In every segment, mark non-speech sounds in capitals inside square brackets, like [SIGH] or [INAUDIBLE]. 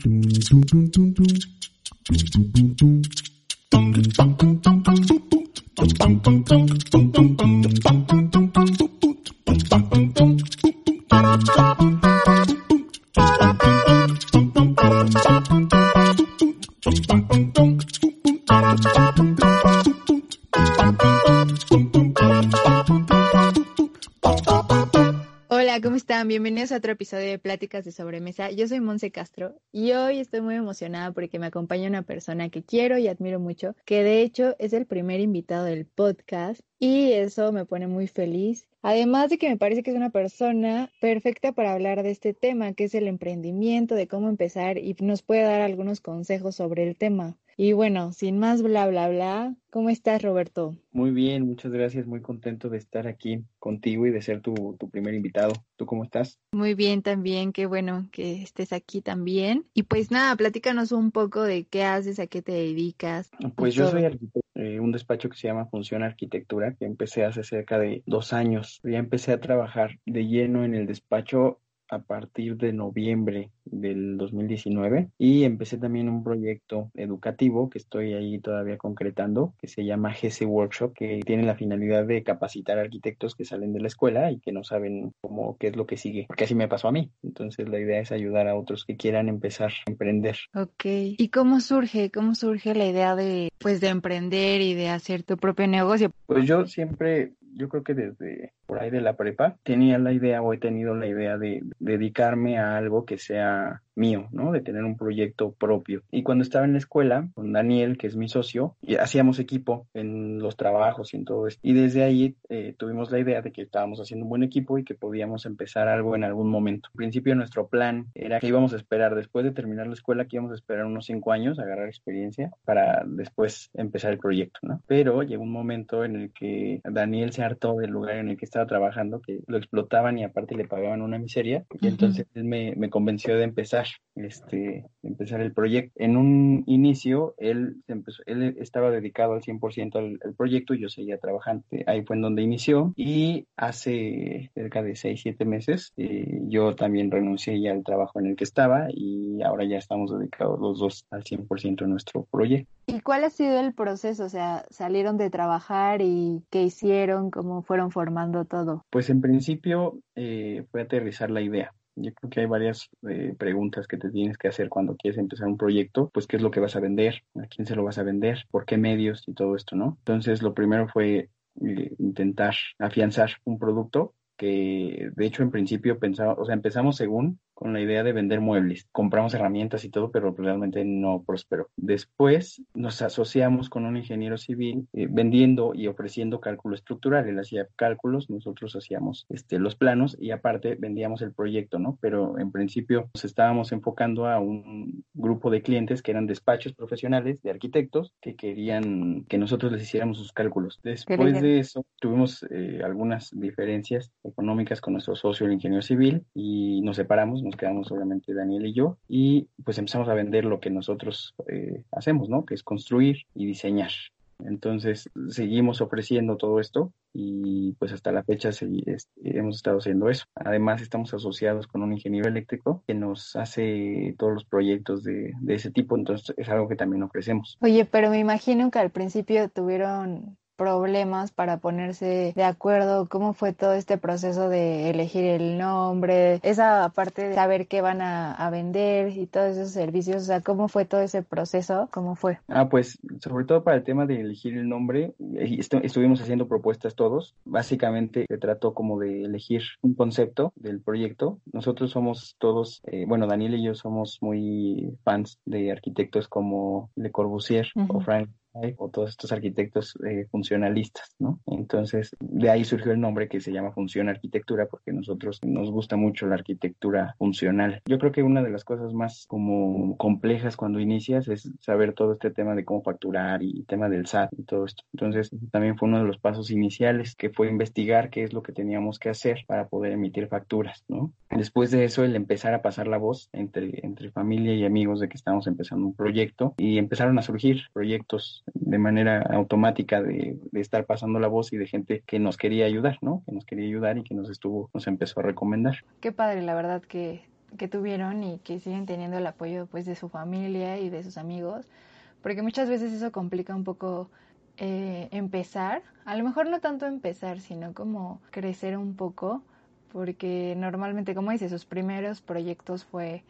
cbp.gov/careers. Hola, A otro episodio de Pláticas de Sobremesa. Yo soy Monse Castro y hoy estoy muy emocionada porque me acompaña una persona que quiero y admiro mucho, que de hecho es el primer invitado del podcast y eso me pone muy feliz. Además de que me parece que es una persona perfecta para hablar de este tema, que es el emprendimiento, de cómo empezar y nos puede dar algunos consejos sobre el tema. Y bueno, sin más bla bla bla, ¿cómo estás Roberto? Muy bien, muchas gracias, muy contento de estar aquí contigo y de ser tu, tu primer invitado. ¿Tú cómo estás? Muy bien también, qué bueno que estés aquí también. Y pues nada, platícanos un poco de qué haces, a qué te dedicas. Pues yo soy arquitecto, eh, un despacho que se llama Función Arquitectura, que empecé hace cerca de dos años. Ya empecé a trabajar de lleno en el despacho a partir de noviembre del 2019 y empecé también un proyecto educativo que estoy ahí todavía concretando que se llama GC Workshop que tiene la finalidad de capacitar arquitectos que salen de la escuela y que no saben cómo qué es lo que sigue porque así me pasó a mí. Entonces la idea es ayudar a otros que quieran empezar a emprender. Ok, ¿y cómo surge, cómo surge la idea de pues de emprender y de hacer tu propio negocio? pues yo siempre yo creo que desde por ahí de la prepa tenía la idea o he tenido la idea de dedicarme a algo que sea mío, ¿no? De tener un proyecto propio. Y cuando estaba en la escuela, con Daniel, que es mi socio, y hacíamos equipo en los trabajos y en todo esto. Y desde ahí eh, tuvimos la idea de que estábamos haciendo un buen equipo y que podíamos empezar algo en algún momento. Al principio nuestro plan era que íbamos a esperar, después de terminar la escuela, que íbamos a esperar unos cinco años, agarrar experiencia, para después empezar el proyecto, ¿no? Pero llegó un momento en el que Daniel se hartó del lugar en el que estaba trabajando, que lo explotaban y aparte le pagaban una miseria. Y entonces él me, me convenció de empezar este, empezar el proyecto. En un inicio, él, empezó, él estaba dedicado al 100% al, al, proyecto y yo seguía trabajando. Ahí fue en donde inició y hace cerca de 6, 7 meses eh, yo también renuncié ya al trabajo en el que estaba y ahora ya estamos dedicados los dos al 100% a nuestro proyecto. ¿Y cuál ha sido el proceso? O sea, salieron de trabajar y qué hicieron, cómo fueron formando todo. Pues en principio eh, fue aterrizar la idea. Yo creo que hay varias eh, preguntas que te tienes que hacer cuando quieres empezar un proyecto, pues qué es lo que vas a vender, a quién se lo vas a vender, por qué medios y todo esto, ¿no? Entonces, lo primero fue eh, intentar afianzar un producto que de hecho en principio pensaba, o sea, empezamos según con la idea de vender muebles. Compramos herramientas y todo, pero realmente no prosperó. Después nos asociamos con un ingeniero civil eh, vendiendo y ofreciendo cálculo estructural. Él hacía cálculos, nosotros hacíamos este, los planos y aparte vendíamos el proyecto, ¿no? Pero en principio nos estábamos enfocando a un grupo de clientes que eran despachos profesionales de arquitectos que querían que nosotros les hiciéramos sus cálculos. Después de eso tuvimos eh, algunas diferencias económicas con nuestro socio, el ingeniero civil, y nos separamos nos quedamos obviamente Daniel y yo, y pues empezamos a vender lo que nosotros eh, hacemos, ¿no? Que es construir y diseñar. Entonces seguimos ofreciendo todo esto y pues hasta la fecha hemos estado haciendo eso. Además estamos asociados con un ingeniero eléctrico que nos hace todos los proyectos de, de ese tipo, entonces es algo que también ofrecemos. Oye, pero me imagino que al principio tuvieron problemas para ponerse de acuerdo, cómo fue todo este proceso de elegir el nombre, esa parte de saber qué van a, a, vender y todos esos servicios, o sea, cómo fue todo ese proceso, cómo fue. Ah, pues sobre todo para el tema de elegir el nombre, estu estuvimos haciendo propuestas todos, básicamente se trató como de elegir un concepto del proyecto, nosotros somos todos, eh, bueno, Daniel y yo somos muy fans de arquitectos como Le Corbusier uh -huh. o Frank o todos estos arquitectos eh, funcionalistas, ¿no? Entonces, de ahí surgió el nombre que se llama Función Arquitectura, porque nosotros nos gusta mucho la arquitectura funcional. Yo creo que una de las cosas más como complejas cuando inicias es saber todo este tema de cómo facturar y tema del SAT y todo esto. Entonces, también fue uno de los pasos iniciales, que fue investigar qué es lo que teníamos que hacer para poder emitir facturas, ¿no? Después de eso, el empezar a pasar la voz entre, entre familia y amigos de que estamos empezando un proyecto y empezaron a surgir proyectos de manera automática de, estar pasando la voz y de gente que nos quería ayudar, ¿no? Que nos quería ayudar y que nos estuvo, nos empezó a recomendar. Qué padre, la verdad que, que tuvieron y que siguen teniendo el apoyo pues de su familia y de sus amigos, porque muchas veces eso complica un poco eh, empezar, a lo mejor no tanto empezar, sino como crecer un poco, porque normalmente, como dice, sus primeros proyectos fue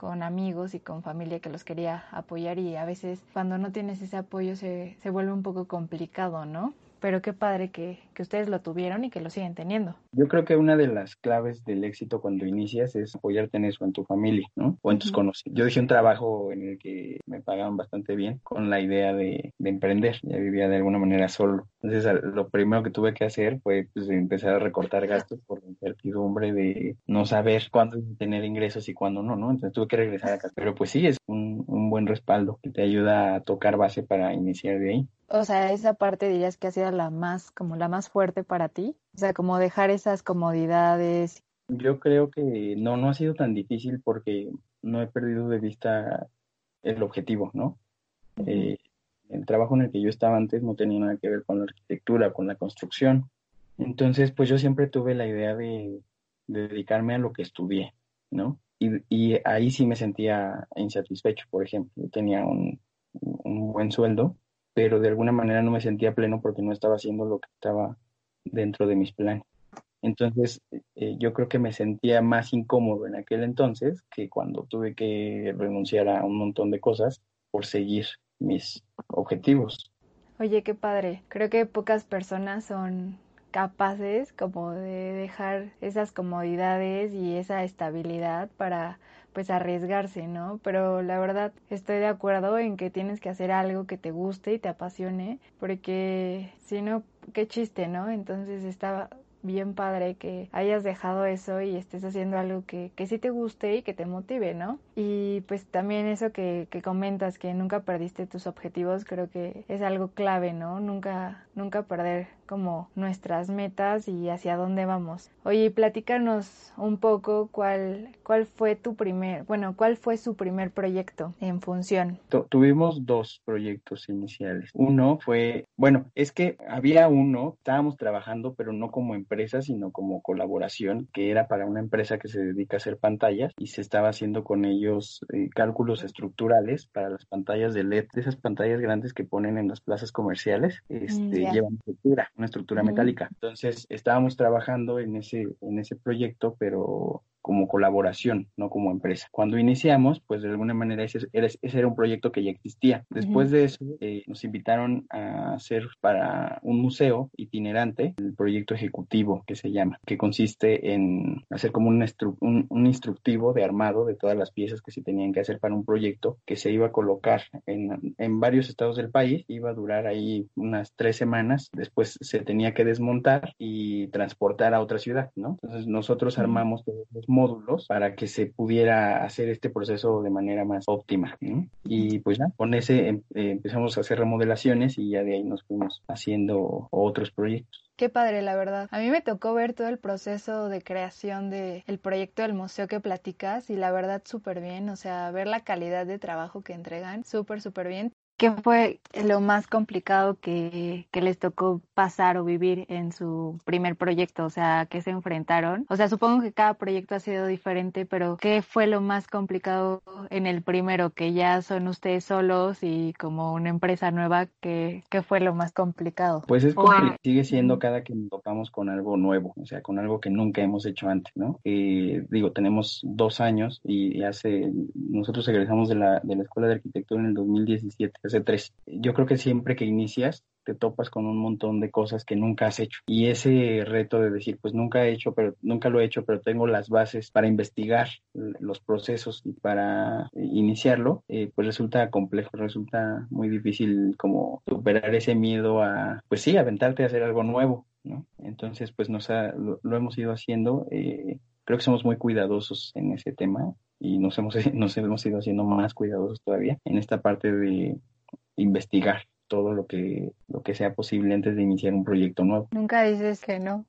con amigos y con familia que los quería apoyar y a veces cuando no tienes ese apoyo se, se vuelve un poco complicado, ¿no? Pero qué padre que, que, ustedes lo tuvieron y que lo siguen teniendo. Yo creo que una de las claves del éxito cuando inicias es apoyarte en eso, en tu familia, ¿no? O en tus conocidos. Yo dejé un trabajo en el que me pagaban bastante bien con la idea de, de emprender. Ya vivía de alguna manera solo. Entonces, lo primero que tuve que hacer fue pues, empezar a recortar gastos por la incertidumbre de no saber cuándo tener ingresos y cuándo no, ¿no? Entonces tuve que regresar a casa. Pero pues sí, es un, un buen respaldo que te ayuda a tocar base para iniciar de ahí. O sea, esa parte dirías que ha sido la más, como la más fuerte para ti. O sea, como dejar esas comodidades. Yo creo que no, no ha sido tan difícil porque no he perdido de vista el objetivo, ¿no? Uh -huh. eh, el trabajo en el que yo estaba antes no tenía nada que ver con la arquitectura, con la construcción. Entonces, pues yo siempre tuve la idea de, de dedicarme a lo que estudié, ¿no? Y, y, ahí sí me sentía insatisfecho, por ejemplo. Yo tenía un, un buen sueldo, pero de alguna manera no me sentía pleno porque no estaba haciendo lo que estaba dentro de mis planes. Entonces, eh, yo creo que me sentía más incómodo en aquel entonces que cuando tuve que renunciar a un montón de cosas por seguir mis objetivos. Oye, qué padre. Creo que pocas personas son capaces como de dejar esas comodidades y esa estabilidad para pues arriesgarse, ¿no? Pero la verdad estoy de acuerdo en que tienes que hacer algo que te guste y te apasione, porque si no, qué chiste, ¿no? Entonces estaba bien padre que hayas dejado eso y estés haciendo algo que, que sí te guste y que te motive, ¿no? Y pues también eso que, que comentas, que nunca perdiste tus objetivos, creo que es algo clave, ¿no? Nunca, nunca perder como nuestras metas y hacia dónde vamos. Oye, platícanos un poco cuál, cuál fue tu primer, bueno, cuál fue su primer proyecto en función. Tu tuvimos dos proyectos iniciales. Uno fue, bueno, es que había uno, estábamos trabajando, pero no como empresa, sino como colaboración, que era para una empresa que se dedica a hacer pantallas y se estaba haciendo con ellos eh, cálculos estructurales para las pantallas de LED, de esas pantallas grandes que ponen en las plazas comerciales, este, yeah. llevan estructura una estructura metálica. Entonces estábamos trabajando en ese, en ese proyecto, pero como colaboración, no como empresa. Cuando iniciamos, pues de alguna manera ese, ese era un proyecto que ya existía. Después uh -huh. de eso, eh, nos invitaron a hacer para un museo itinerante el proyecto ejecutivo que se llama, que consiste en hacer como un, un, un, instructivo de armado de todas las piezas que se tenían que hacer para un proyecto que se iba a colocar en, en varios estados del país, iba a durar ahí unas tres semanas, después se tenía que desmontar y transportar a otra ciudad, ¿no? Entonces nosotros armamos todos los módulos para que se pudiera hacer este proceso de manera más óptima. Y pues ya, con ese eh, empezamos a hacer remodelaciones y ya de ahí nos fuimos haciendo otros proyectos. Qué padre, la verdad. A mí me tocó ver todo el proceso de creación del el proyecto del museo que platicas y la verdad súper bien, o sea, ver la calidad de trabajo que entregan, súper, súper bien. ¿Qué fue lo más complicado que, que, les tocó pasar o vivir en su primer proyecto? O sea, ¿qué se enfrentaron? O sea, supongo que cada proyecto ha sido diferente, pero ¿qué fue lo más complicado en el primero? Que ya son ustedes solos y como una empresa nueva, ¿qué, qué fue lo más complicado? Pues es porque sigue siendo cada que nos topamos con algo nuevo, o sea, con algo que nunca hemos hecho antes, ¿no? Eh, digo, tenemos dos años y hace, nosotros egresamos de la, de la Escuela de Arquitectura en el 2017 hace tres. Yo creo que siempre que inicias te topas con un montón de cosas que nunca has hecho. Y ese reto de decir, pues nunca he hecho, pero nunca lo he hecho, pero tengo las bases para investigar los procesos y para iniciarlo, eh, pues resulta complejo, resulta muy difícil como superar ese miedo a, pues sí, aventarte a hacer algo nuevo, ¿no? Entonces, pues nos lo, hemos ido haciendo. Eh, creo que somos muy cuidadosos en ese tema y nos hemos, [LAUGHS] nos hemos ido haciendo más cuidadosos todavía en esta parte de investigar todo lo que, lo que sea posible antes de iniciar un proyecto nuevo. Nunca dices que no.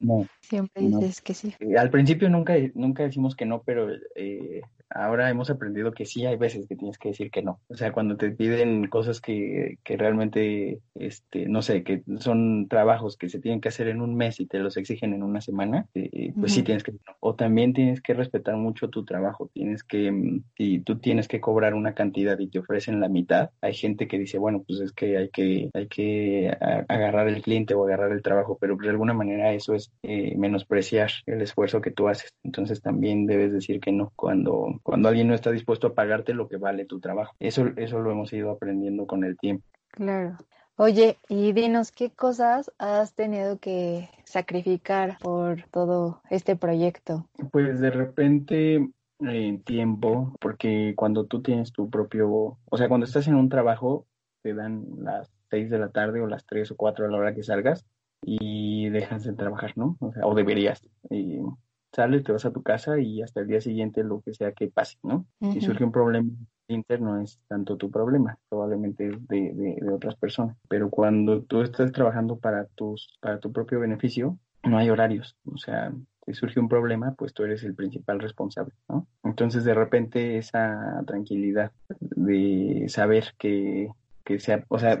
No. [LAUGHS] Siempre dices que sí. Eh, al principio nunca, nunca decimos que no, pero eh, ahora hemos aprendido que sí hay veces que tienes que decir que no. O sea, cuando te piden cosas que, que realmente, este, no sé, que son trabajos que se tienen que hacer en un mes y te los exigen en una semana, eh, pues sí tienes que O también tienes que respetar mucho tu trabajo. Tienes que, mm, si tú tienes que cobrar una cantidad y te ofrecen la mitad, hay gente que dice, bueno, pues es que hay que, hay que agarrar el cliente o agarrar el trabajo, pero de alguna manera eso es eh, menospreciar el esfuerzo que tú haces. Entonces también debes decir que no cuando cuando alguien no está dispuesto a pagarte lo que vale tu trabajo. Eso, eso lo hemos ido aprendiendo con el tiempo. Claro. Oye, y dinos, ¿qué cosas has tenido que sacrificar por todo este proyecto? Pues de repente en tiempo, porque cuando tú tienes tu propio, o sea, cuando estás en un trabajo, te dan las seis de la tarde o las tres o cuatro a la hora que salgas y dejas de trabajar, ¿no? O, sea, o deberías. Y sales, te vas a tu casa y hasta el día siguiente lo que sea que pase, ¿no? Si surge un problema interno es tanto tu problema, probablemente de, de, otras personas. Pero cuando tú estás trabajando para, tus, para tu propio beneficio, no hay horarios. O sea, si surge un problema, pues tú eres el principal responsable, ¿no? Entonces, de repente, esa tranquilidad de saber que que sea, o sea,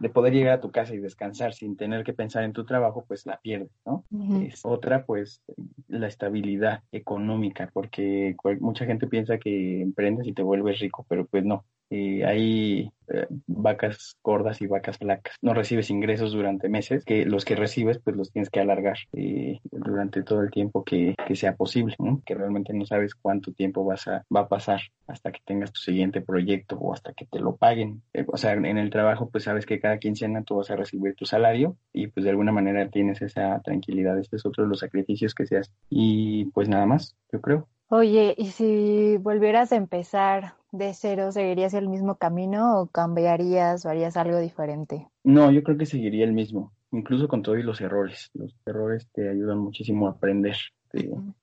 de poder llegar a tu casa y descansar sin tener que pensar en tu trabajo, pues la pierdes, ¿no? Es otra, pues, la estabilidad económica, porque mucha gente piensa que emprendes y te vuelves rico, pero pues no. Eh, hay eh, vacas gordas y vacas flacas. No recibes ingresos durante meses, que los que recibes pues los tienes que alargar eh, durante todo el tiempo que, sea posible, que realmente no sabes cuánto tiempo vas a, va a pasar hasta que tengas tu siguiente proyecto o hasta que te lo paguen. o sea, en el trabajo pues sabes que cada quincena tú vas a recibir tu salario y pues de alguna manera tienes esa tranquilidad. Este es otro de los sacrificios que se hacen. Y pues nada más, yo creo. Oye, ¿y si volvieras a empezar de cero, seguirías el mismo camino o cambiarías o harías algo diferente? No, yo creo que seguiría el mismo, incluso con todos los errores. Los errores te ayudan muchísimo a aprender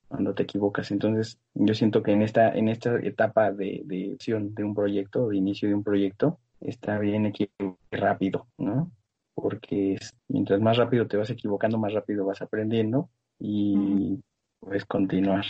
cuando te equivocas. Entonces, yo siento que en esta, en esta etapa de, de de un proyecto, de inicio de un proyecto, está bien equivocar rápido, ¿no? Porque mientras más rápido te vas equivocando, más rápido vas aprendiendo y puedes continuar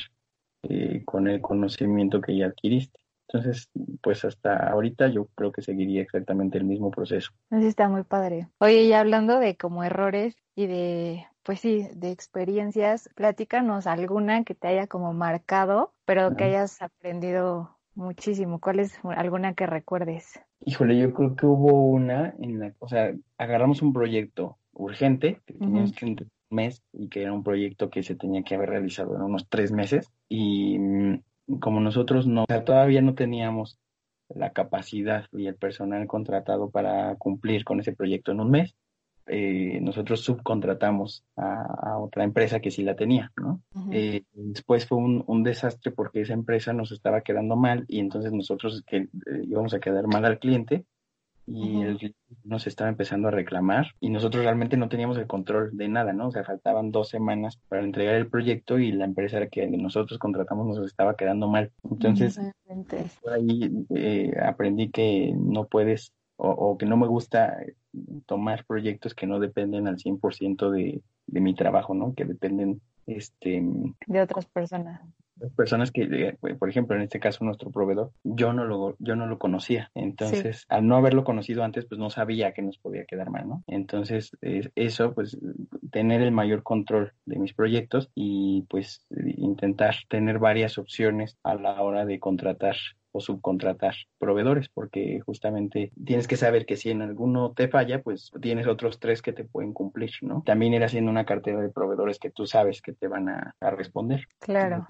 eh, con el conocimiento que ya adquiriste. Entonces, pues hasta ahorita yo creo que seguiría exactamente el mismo proceso. Así está muy padre. Oye, y hablando de como errores y de, pues sí, de experiencias, platícanos alguna que te haya como marcado, pero que hayas aprendido muchísimo. ¿Cuál es alguna que recuerdes? Híjole, yo creo que hubo una en la, o sea, agarramos un proyecto urgente que teníamos que mes y que era un proyecto que se tenía que haber realizado en unos tres meses. Y mm, como nosotros no, todavía no teníamos la capacidad y el personal contratado para cumplir con ese proyecto en un mes, eh, nosotros subcontratamos a, otra empresa que sí la tenía, ¿no? Eh, después fue un, un, desastre porque esa empresa nos estaba quedando mal y entonces nosotros que eh, íbamos a quedar mal al cliente y el cliente nos estaba empezando a reclamar y nosotros realmente no teníamos el control de nada, ¿no? O sea, faltaban dos semanas para entregar el proyecto y la empresa que nosotros contratamos nos estaba quedando mal. Entonces, por ahí eh, aprendí que no puedes o, o, que no me gusta tomar proyectos que no dependen al 100% de, de mi trabajo, ¿no? Que dependen este de otras personas personas que, eh, por ejemplo, en este caso nuestro proveedor, yo no lo, yo no lo conocía. Entonces, al no haberlo conocido antes, pues no sabía que nos podía quedar mal, ¿no? Entonces, eso, pues, tener el mayor control de mis proyectos y pues intentar tener varias opciones a la hora de contratar o subcontratar proveedores, porque justamente tienes que saber que si en alguno te falla, pues tienes otros tres que te pueden cumplir, ¿no? También ir haciendo una cartera de proveedores que tú sabes que te van a, responder. Claro.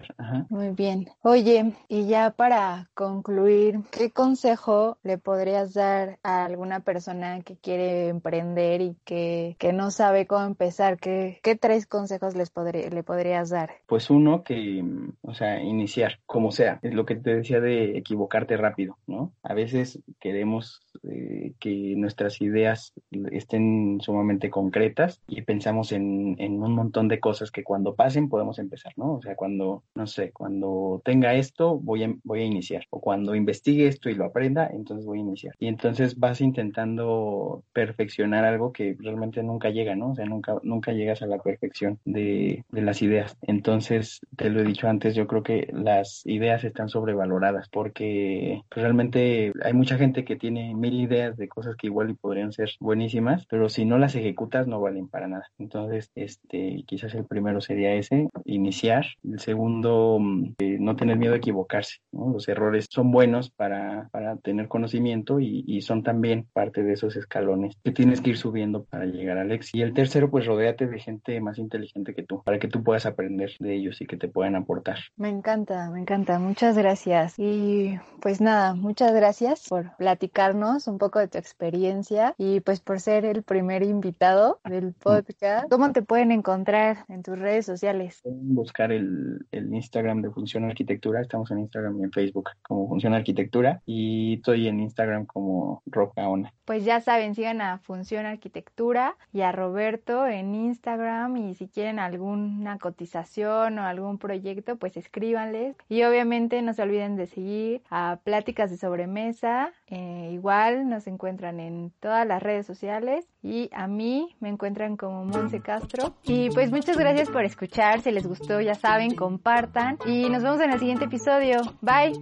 Muy bien. Oye, y ya para concluir, ¿qué consejo le podrías dar a alguna persona que quiere emprender y que, que no sabe cómo empezar? ¿Qué, qué tres consejos les podría, le podrías dar? Pues uno que, o sea, iniciar, como sea. Es lo que te decía de equivocarte rápido, ¿no? A veces queremos eh, que nuestras ideas estén sumamente concretas y pensamos en, en, un montón de cosas que cuando pasen podemos empezar, ¿no? O sea, cuando, no sé, cuando tenga esto voy a, voy a iniciar o cuando investigue esto y lo aprenda, entonces voy a iniciar. Y entonces vas intentando perfeccionar algo que realmente nunca llega, ¿no? O sea, nunca, nunca llegas a la perfección de, de las ideas. Entonces, te lo he dicho antes, yo creo que las ideas están sobrevaloradas porque realmente hay mucha gente que tiene mil ideas de cosas que igual y podrían ser buenísimas, pero si no las ejecutas no valen para nada. Entonces, este, quizás el primero sería ese, iniciar. El segundo, mm, eh, no tener miedo a equivocarse. Los errores son buenos para, para tener conocimiento y, y, son también parte de esos escalones que tienes que ir subiendo para llegar al éxito. Y el tercero, pues rodéate de gente más inteligente que tú, para que tú puedas aprender de ellos y que te puedan aportar. Me encanta, me encanta. Muchas gracias. Y pues nada, muchas gracias por platicarnos un poco de tu experiencia y pues por ser el primer invitado del podcast. ¿Cómo te pueden encontrar en tus redes sociales? Pueden buscar el, el Instagram de Función Arquitectura. Estamos en Instagram y en Facebook como Función Arquitectura y estoy en Instagram como Rocaona. Pues ya saben, sigan a Función Arquitectura y a Roberto en Instagram y si quieren alguna cotización o algún proyecto, pues escríbanles. Y obviamente no se olviden de seguir a Pláticas de Sobremesa. Eh, igual nos encuentran en todas las redes sociales y a mí me encuentran como Monse Castro. Y pues muchas gracias por escuchar. Si les gustó, ya saben, compartan y nos vemos en el siguiente episodio. Bye.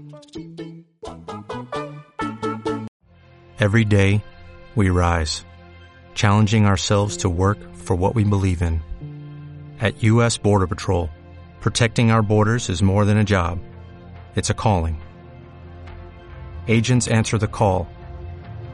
Every day, we rise, challenging ourselves to work for what we believe in. At U.S. Border Patrol, protecting our borders is more than a job, it's a calling. Agents answer the call,